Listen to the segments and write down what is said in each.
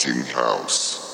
House.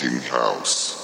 House.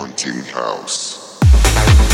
haunting house.